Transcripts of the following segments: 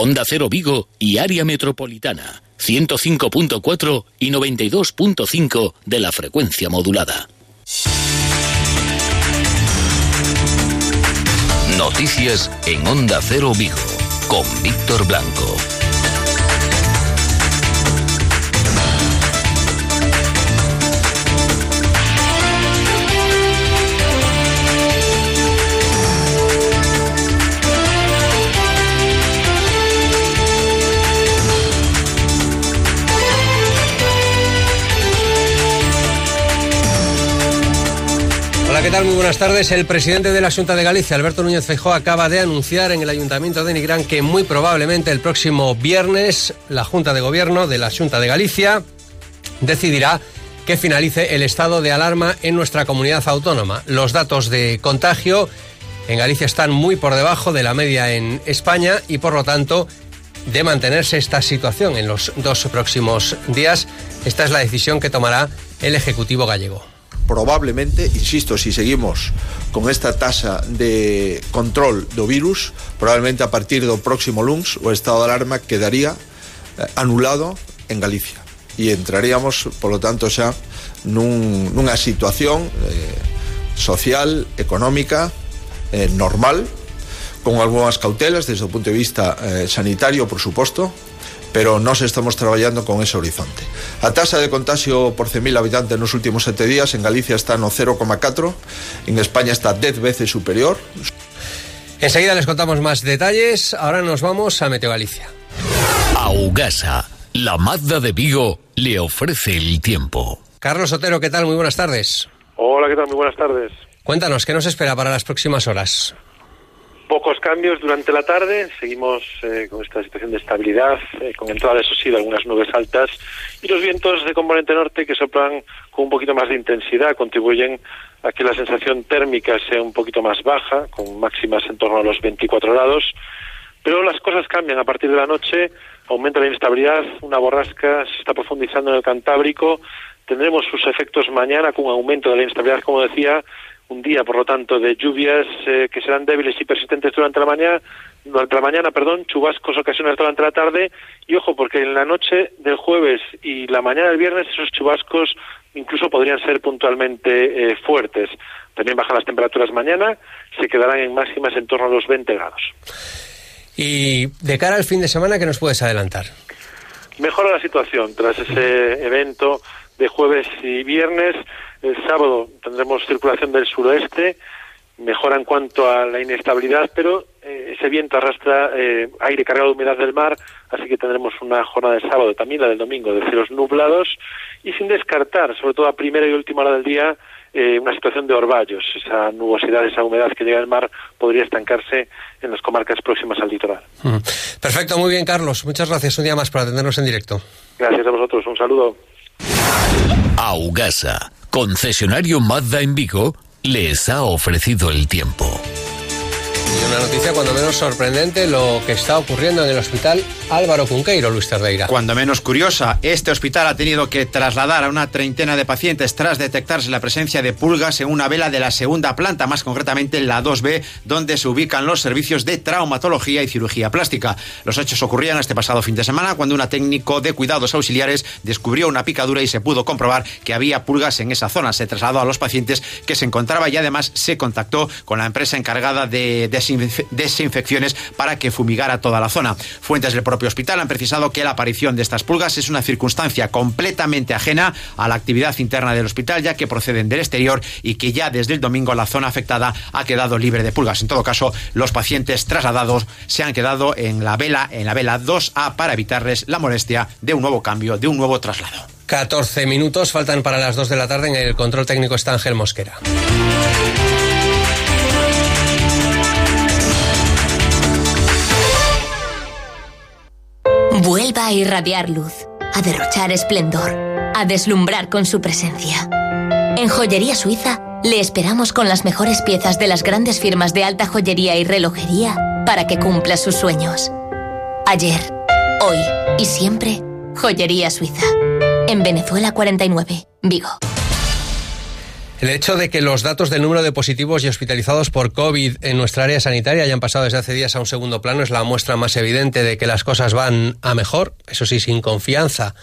Onda Cero Vigo y área metropolitana, 105.4 y 92.5 de la frecuencia modulada. Noticias en Onda Cero Vigo con Víctor Blanco. ¿Qué tal? Muy buenas tardes. El presidente de la Junta de Galicia, Alberto Núñez Feijóo, acaba de anunciar en el Ayuntamiento de Nigrán que muy probablemente el próximo viernes la Junta de Gobierno de la Junta de Galicia decidirá que finalice el estado de alarma en nuestra comunidad autónoma. Los datos de contagio en Galicia están muy por debajo de la media en España y por lo tanto de mantenerse esta situación en los dos próximos días, esta es la decisión que tomará el Ejecutivo gallego probablemente, insisto, si seguimos con esta tasa de control do virus, probablemente a partir do próximo lunes o estado de alarma quedaría eh, anulado en Galicia. E entraríamos, polo tanto, xa nun, nunha situación eh, social, económica, eh, normal, con algunhas cautelas desde o punto de vista eh, sanitario, por suposto, pero nós estamos traballando con ese horizonte. A tasa de contagio por 100.000 habitantes nos últimos sete días en Galicia está no 0,4, en España está 10 veces superior. Enseguida les contamos más detalles, ahora nos vamos a Meteo Galicia. Augasa, la Mazda de Vigo, le ofrece el tiempo. Carlos Otero, ¿qué tal? Muy buenas tardes. Hola, ¿qué tal? Muy buenas tardes. Cuéntanos, ¿qué nos espera para las próximas horas? Pocos cambios durante la tarde, seguimos eh, con esta situación de estabilidad, eh, con entrada, eso sí, de algunas nubes altas. Y los vientos de componente norte que soplan con un poquito más de intensidad contribuyen a que la sensación térmica sea un poquito más baja, con máximas en torno a los 24 grados, pero las cosas cambian. A partir de la noche, aumenta la inestabilidad, una borrasca se está profundizando en el Cantábrico, tendremos sus efectos mañana con un aumento de la inestabilidad, como decía, un día, por lo tanto, de lluvias eh, que serán débiles y persistentes durante la mañana, durante la mañana, perdón, chubascos ocasionales durante la tarde y ojo, porque en la noche del jueves y la mañana del viernes esos chubascos incluso podrían ser puntualmente eh, fuertes. También bajan las temperaturas mañana, se quedarán en máximas en torno a los 20 grados. Y de cara al fin de semana, ¿qué nos puedes adelantar? Mejora la situación tras ese evento de jueves y viernes. El sábado tendremos circulación del suroeste, mejora en cuanto a la inestabilidad, pero eh, ese viento arrastra eh, aire cargado de humedad del mar, así que tendremos una jornada de sábado, también la del domingo, de cielos nublados y sin descartar, sobre todo a primera y última hora del día, eh, una situación de orvallos. Esa nubosidad, esa humedad que llega del mar podría estancarse en las comarcas próximas al litoral. Perfecto, muy bien, Carlos. Muchas gracias un día más por atendernos en directo. Gracias a vosotros. Un saludo. Augasa, concesionario Mazda en Vigo, les ha ofrecido el tiempo. Una noticia cuando menos sorprendente lo que está ocurriendo en el hospital Álvaro Cunqueiro, Luis Terdeira. Cuando menos curiosa, este hospital ha tenido que trasladar a una treintena de pacientes tras detectarse la presencia de pulgas en una vela de la segunda planta, más concretamente en la 2B, donde se ubican los servicios de traumatología y cirugía plástica. Los hechos ocurrían este pasado fin de semana cuando una técnico de cuidados auxiliares descubrió una picadura y se pudo comprobar que había pulgas en esa zona. Se trasladó a los pacientes que se encontraba y además se contactó con la empresa encargada de desinfecciones para que fumigara toda la zona. Fuentes del hospital han precisado que la aparición de estas pulgas es una circunstancia completamente ajena a la actividad interna del hospital, ya que proceden del exterior y que ya desde el domingo la zona afectada ha quedado libre de pulgas. En todo caso, los pacientes trasladados se han quedado en la vela, en la vela 2A para evitarles la molestia de un nuevo cambio, de un nuevo traslado. 14 minutos faltan para las 2 de la tarde en el control técnico está Ángel Mosquera. A irradiar luz, a derrochar esplendor, a deslumbrar con su presencia. En Joyería Suiza le esperamos con las mejores piezas de las grandes firmas de alta joyería y relojería para que cumpla sus sueños. Ayer, hoy y siempre, Joyería Suiza. En Venezuela 49, Vigo. El hecho de que los datos del número de positivos y hospitalizados por COVID en nuestra área sanitaria hayan pasado desde hace días a un segundo plano es la muestra más evidente de que las cosas van a mejor, eso sí, sin confianza.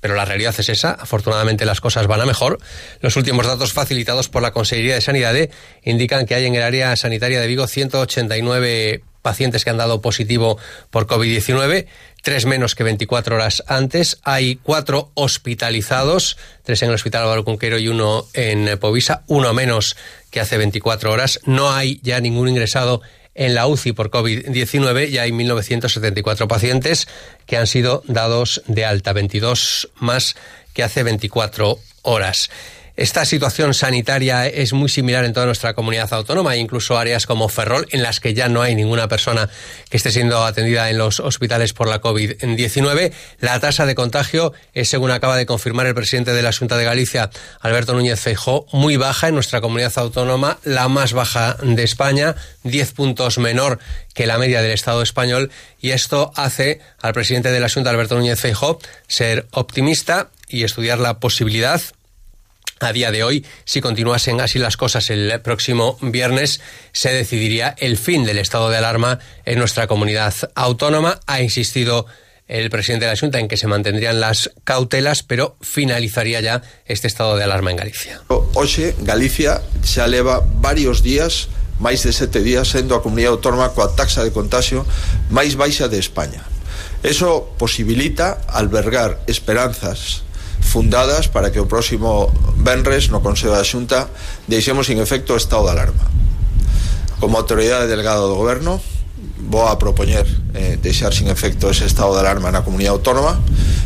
Pero la realidad es esa, afortunadamente las cosas van a mejor. Los últimos datos facilitados por la Consejería de Sanidad indican que hay en el área sanitaria de Vigo 189 pacientes que han dado positivo por COVID-19, tres menos que 24 horas antes. Hay cuatro hospitalizados, tres en el Hospital Álvaro Cunquero y uno en Povisa, uno menos que hace 24 horas. No hay ya ningún ingresado en la UCI por COVID-19 y hay 1.974 pacientes que han sido dados de alta, 22 más que hace 24 horas. Esta situación sanitaria es muy similar en toda nuestra comunidad autónoma, Hay incluso áreas como Ferrol en las que ya no hay ninguna persona que esté siendo atendida en los hospitales por la COVID-19. La tasa de contagio es, según acaba de confirmar el presidente de la Junta de Galicia, Alberto Núñez Feijó, muy baja en nuestra comunidad autónoma, la más baja de España, 10 puntos menor que la media del Estado español, y esto hace al presidente de la Junta, Alberto Núñez Feijó, ser optimista y estudiar la posibilidad a día de hoy, si continuasen así las cosas el próximo viernes, se decidiría el fin del estado de alarma en nuestra comunidad autónoma. Ha insistido el presidente de la Junta en que se mantendrían las cautelas, pero finalizaría ya este estado de alarma en Galicia. Hoxe, Galicia xa leva varios días máis de sete días sendo a comunidade autónoma coa taxa de contagio máis baixa de España. Eso posibilita albergar esperanzas fundadas para que o próximo Benres no Consello da Xunta deixemos sin efecto o estado de alarma. Como autoridade delegada do goberno, vou a propoñer eh, deixar sin efecto ese estado de alarma na comunidade autónoma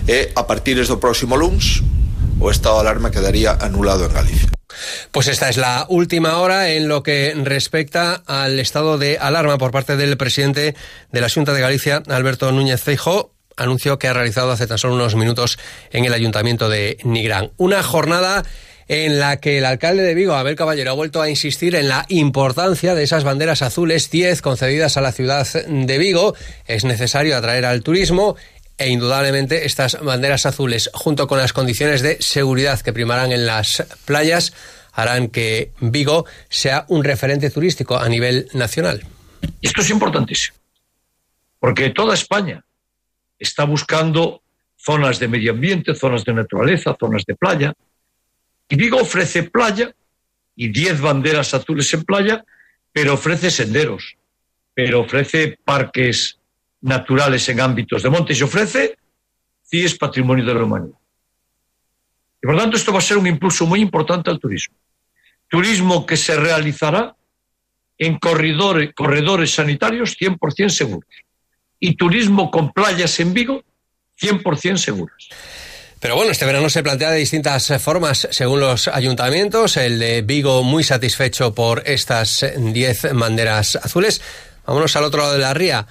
e a partir do próximo luns o estado de alarma quedaría anulado en Galicia. Pues esta es la última hora en lo que respecta al estado de alarma por parte del presidente de la Junta de Galicia, Alberto Núñez Feijóo. Anuncio que ha realizado hace tan solo unos minutos en el Ayuntamiento de Nigrán. Una jornada en la que el alcalde de Vigo, Abel Caballero, ha vuelto a insistir en la importancia de esas banderas azules 10 concedidas a la ciudad de Vigo. Es necesario atraer al turismo e indudablemente estas banderas azules, junto con las condiciones de seguridad que primarán en las playas, harán que Vigo sea un referente turístico a nivel nacional. Esto es importantísimo, porque toda España está buscando zonas de medio ambiente, zonas de naturaleza, zonas de playa. Y Vigo ofrece playa y 10 banderas azules en playa, pero ofrece senderos, pero ofrece parques naturales en ámbitos de montes y ofrece CIES Patrimonio de la Humanidad. Y por tanto esto va a ser un impulso muy importante al turismo. Turismo que se realizará en corredores, corredores sanitarios 100% seguros y turismo con playas en Vigo 100% seguras. Pero bueno, este verano se plantea de distintas formas según los ayuntamientos. El de Vigo muy satisfecho por estas 10 banderas azules. Vámonos al otro lado de la ría,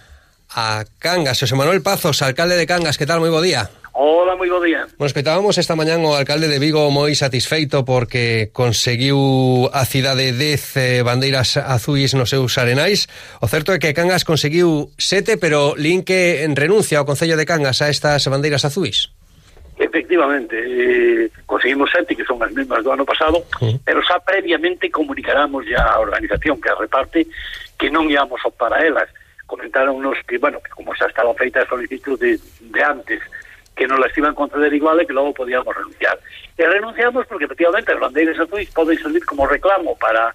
a Cangas. José Manuel Pazos, alcalde de Cangas, ¿qué tal? Muy buen día. Hola, moi bo día. Bueno, escoitábamos esta mañán o alcalde de Vigo moi satisfeito porque conseguiu a cidade 10 eh, bandeiras azuis nos seus arenais. O certo é que Cangas conseguiu sete, pero lin que renuncia ao Concello de Cangas a estas bandeiras azuis. Efectivamente, eh, conseguimos sete, que son as mesmas do ano pasado, uh -huh. pero xa previamente comunicaramos ya a organización que a reparte que non íamos optar a elas. Comentaron nos que, bueno, que como xa estaba feita a solicitud de, de antes, que nos las iban a conceder igual e que logo podíamos renunciar. E renunciamos porque efectivamente as bandeiras azuis poden servir como reclamo para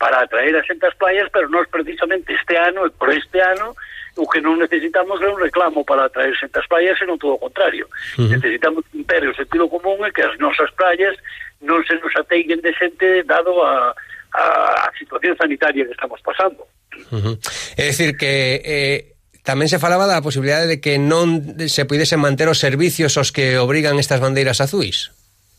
para atraer a xente ás playas, pero nós precisamente este ano e por este ano o que non necesitamos é un reclamo para atraer xente ás playas, senón todo o contrario. Uh -huh. Necesitamos un imperio sentido común e que as nosas playas non se nos ateiguen de xente dado a, a, a situación sanitaria que estamos pasando. Uh -huh. É dicir que eh, Tamén se falaba da posibilidade de que non se pudesen manter os servicios os que obrigan estas bandeiras azuis.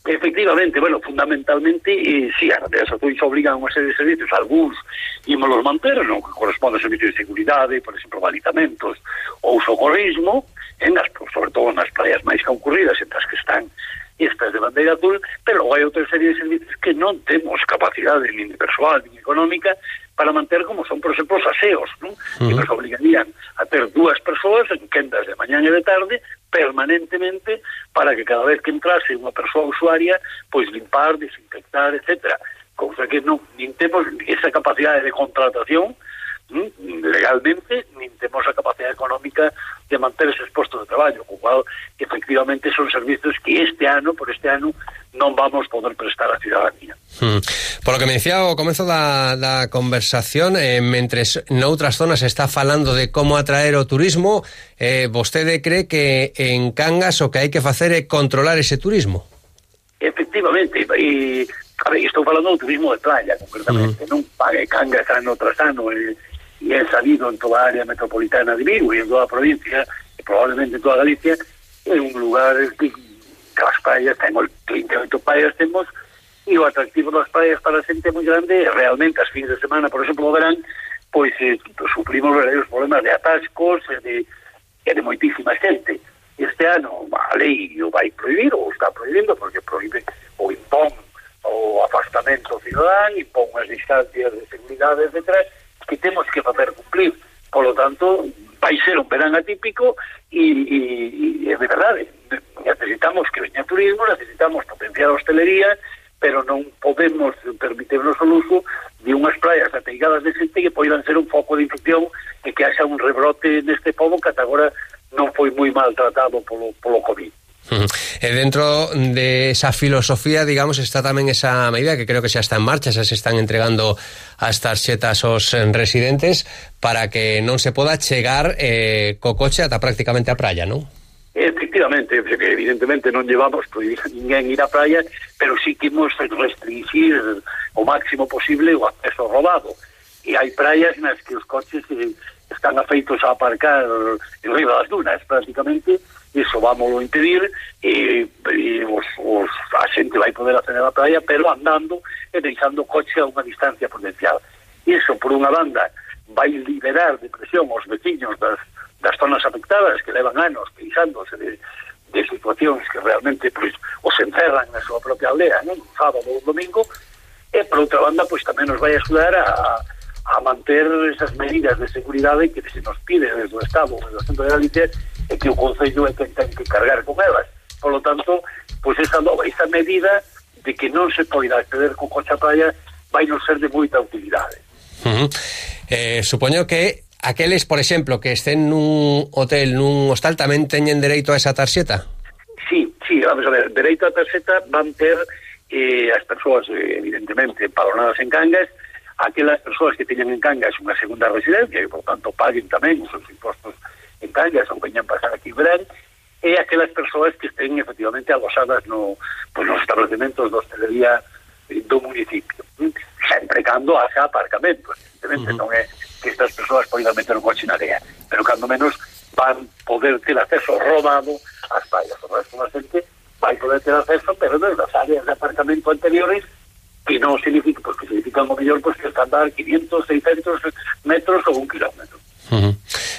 Efectivamente, bueno, fundamentalmente, eh, sí, as bandeiras azuis obrigan unha serie de servicios, algúns ímolos manter, non que corresponde a servicios de seguridade, por exemplo, balizamentos ou socorrismo, en as, sobre todo nas playas máis concurridas, entre as que están estas de bandeira azul, pero hai outra serie de servicios que non temos capacidade nin de persoal, nin económica, para manter como son, por exemplo, os aseos, non? Uh -huh. que nos obrigarían de mañana e de tarde permanentemente para que cada vez que entrase unha persoa usuaria pois limpar, desinfectar, etcétera con sea que non, nin temos esa capacidade de contratación legalmente nin temos a capacidade económica de manter eses postos de traballo, co cual efectivamente son servizos que este ano, por este ano, non vamos poder prestar a ciudadanía. Hmm. Por lo que me decía ao comezo da, da conversación, eh, mentres noutras zonas se está falando de como atraer o turismo, eh, vostede cree que en Cangas o que hai que facer é controlar ese turismo? Efectivamente, e a ver, estou falando do turismo de playa, concretamente, uh -huh. non pague Cangas ano tras ano, e, y he salido en toda a área metropolitana de Vigo y en toda a provincia, y probablemente en toda Galicia, en un lugar que, que as praias, tengo 38 praias temos, e o atractivo das praias para a xente é moi grande realmente as fins de semana, por exemplo, o verán, pois eh, suprimos os problemas de atascos e de, e de moitísima xente. Este ano a lei o vai prohibir ou está prohibindo porque prohíbe o impón o afastamento cidadán e pon as distancias de seguridade, etc., que temos que facer cumplir. Por lo tanto, vai ser un verán atípico e, e, e dentro de esa filosofía, digamos, está tamén esa medida que creo que xa está en marcha, xa se están entregando as tarxetas aos residentes para que non se poda chegar eh, co coche ata prácticamente a praia, non? Efectivamente, evidentemente non llevamos prohibir a ninguén ir á praia, pero sí que imos restringir o máximo posible o acceso robado. E hai praias nas que os coches eh, están afeitos a aparcar en riba das dunas, prácticamente, iso vámoslo impedir e, e os, os, a xente vai poder acceder á praia pero andando e deixando o coche a unha distancia prudencial. Iso, por unha banda, vai liberar de presión os veciños das, das zonas afectadas que levan anos queixándose de, de situacións que realmente pois, os encerran na súa propia aldea, non? un sábado ou un domingo, e por outra banda, pois tamén nos vai axudar a, a manter esas medidas de seguridade que se nos pide desde o Estado, desde o Centro de Galicia, e que o Concello é quen ten que cargar con elas. Por lo tanto, pois esa, nova, esa medida de que non se poida acceder co coche a praia vai non ser de moita utilidade. Uh -huh. eh, supoño que aqueles, por exemplo, que estén nun hotel, nun hostal, tamén teñen dereito a esa tarxeta? Sí, sí, vamos a ver, dereito a tarxeta van ter eh, as persoas, eh, evidentemente, palonadas en Cangas, aquelas persoas que teñen en Cangas unha segunda residencia, e, por tanto, paguen tamén os seus impostos en Cangas ou veñan pasar aquí verán é aquelas persoas que estén efectivamente alosadas no, pues, nos establecementos de hostelería do municipio sempre cando haxa aparcamento evidentemente uh -huh. non é que estas persoas poidan meter un coche na área pero cando menos van poder ter acceso robado ás paias o resto da xente vai poder ter acceso pero das áreas de aparcamento anteriores que non significa, porque significa o mellor pues, que están dar 500, 600 metros ou un kilómetro. Uh -huh.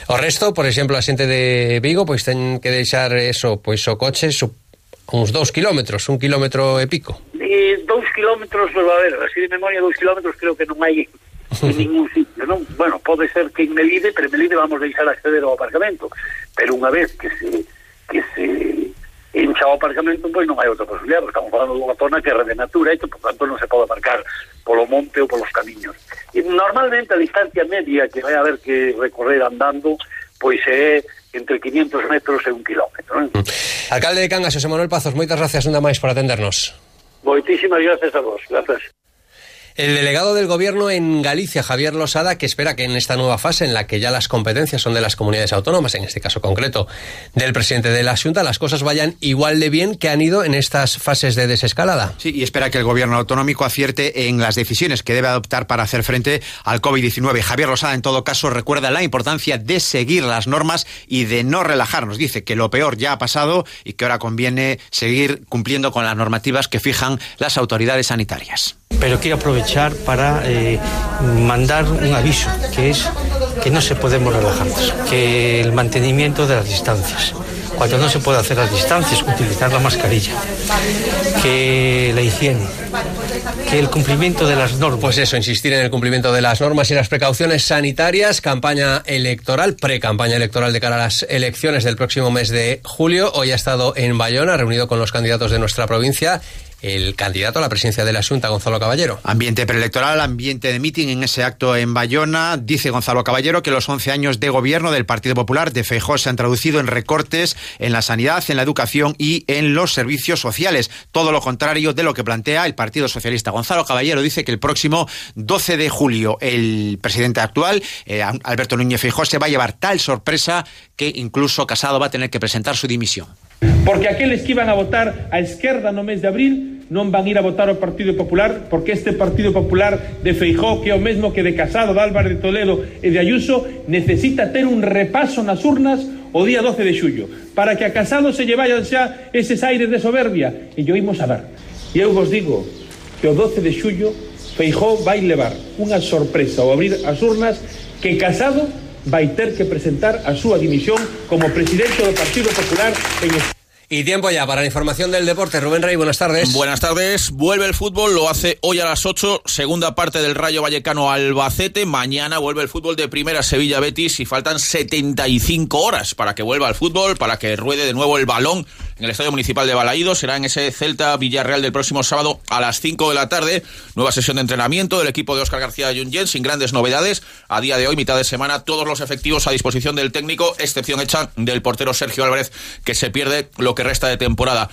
O resto, por exemplo, a xente de Vigo pois ten que deixar eso, pois o coche su, uns dous kilómetros, un kilómetro e pico. E dous kilómetros, a ver, así de memoria dous kilómetros creo que non hai en ningún sitio, non? Bueno, pode ser que en Melide, pero en Melide vamos a deixar acceder ao aparcamento, pero unha vez que se que se encha o aparcamento, pois non hai outra posibilidad, porque estamos falando dunha zona que é de natura e que, por tanto, non se pode aparcar polo monte ou polos camiños. Normalmente a distancia media que vai haber que recorrer andando, pois é entre 500 metros e un kilómetro. ¿eh? Alcalde de Cangas, José Manuel Pazos, moitas gracias unha máis por atendernos. Moitísimas gracias a vos, gracias. El delegado del Gobierno en Galicia, Javier Losada, que espera que en esta nueva fase en la que ya las competencias son de las comunidades autónomas, en este caso concreto del presidente de la Junta, las cosas vayan igual de bien que han ido en estas fases de desescalada. Sí, y espera que el Gobierno autonómico acierte en las decisiones que debe adoptar para hacer frente al COVID-19. Javier Losada, en todo caso, recuerda la importancia de seguir las normas y de no relajarnos. Dice que lo peor ya ha pasado y que ahora conviene seguir cumpliendo con las normativas que fijan las autoridades sanitarias. pero quiero aprovechar para eh, mandar un aviso, que es que no se podemos relajarnos, que el mantenimiento de las distancias, cuando no se puede hacer las distancias, utilizar la mascarilla, que la higiene, que el cumplimiento de las normas. Pues eso, insistir en el cumplimiento de las normas y las precauciones sanitarias, campaña electoral, pre-campaña electoral de cara a las elecciones del próximo mes de julio. Hoy ha estado en Bayona, reunido con los candidatos de nuestra provincia el candidato a la presidencia de la Junta, Gonzalo Caballero. Ambiente preelectoral, ambiente de mitin en ese acto en Bayona. Dice Gonzalo Caballero que los 11 años de gobierno del Partido Popular de Feijóo se han traducido en recortes en la sanidad, en la educación y en los servicios sociales. Todo lo contrario de lo que plantea el Partido Socialista. Gonzalo Caballero dice que el próximo 12 de julio el presidente actual, eh, Alberto Núñez Feijóo, se va a llevar tal sorpresa que incluso Casado va a tener que presentar su dimisión. Porque aqueles que iban a votar a esquerda no mes de abril non van ir a votar ao Partido Popular porque este Partido Popular de Feijó, que é o mesmo que de Casado, de Álvarez de Toledo e de Ayuso, necesita ter un repaso nas urnas o día 12 de xullo, para que a Casado se lle vayan xa eses aires de soberbia. E yo imos a ver. E eu vos digo que o 12 de xullo Feijó vai levar unha sorpresa ao abrir as urnas que Casado vai ter que presentar a súa dimisión como presidente do Partido Popular en y tiempo ya para la información del deporte. Rubén Rey, buenas tardes. Buenas tardes. Vuelve el fútbol, lo hace hoy a las 8, segunda parte del Rayo Vallecano Albacete. Mañana vuelve el fútbol de primera Sevilla Betis y faltan 75 horas para que vuelva el fútbol, para que ruede de nuevo el balón en el Estadio Municipal de Balaído. Será en ese Celta Villarreal del próximo sábado a las 5 de la tarde. Nueva sesión de entrenamiento del equipo de Óscar García Junyent sin grandes novedades. A día de hoy, mitad de semana, todos los efectivos a disposición del técnico, excepción hecha del portero Sergio Álvarez, que se pierde lo que resta de temporada.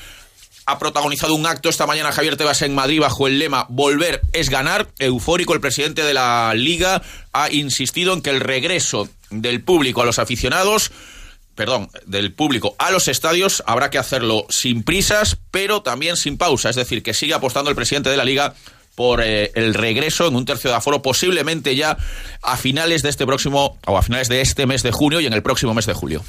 Ha protagonizado un acto esta mañana Javier Tebas en Madrid bajo el lema Volver es ganar. Eufórico, el presidente de la liga ha insistido en que el regreso del público a los aficionados perdón, del público a los estadios habrá que hacerlo sin prisas, pero también sin pausa. Es decir, que sigue apostando el presidente de la liga por eh, el regreso en un tercio de aforo, posiblemente ya a finales de este próximo, o a finales de este mes de junio y en el próximo mes de julio.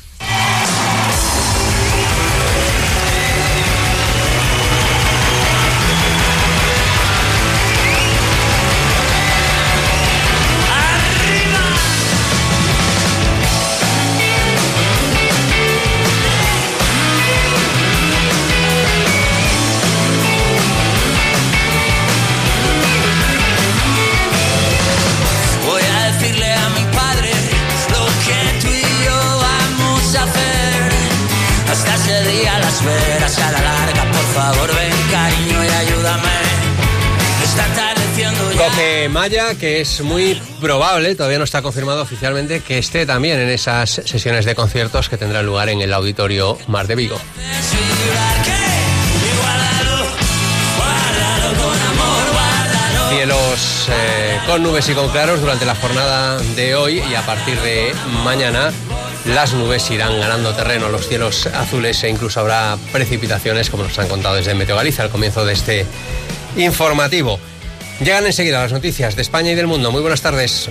Que es muy probable, todavía no está confirmado oficialmente, que esté también en esas sesiones de conciertos que tendrán lugar en el Auditorio Mar de Vigo. Cielos eh, con nubes y con claros durante la jornada de hoy y a partir de mañana las nubes irán ganando terreno, los cielos azules e incluso habrá precipitaciones, como nos han contado desde Meteo Galicia al comienzo de este informativo. Llegan enseguida las noticias de España y del mundo. Muy buenas tardes.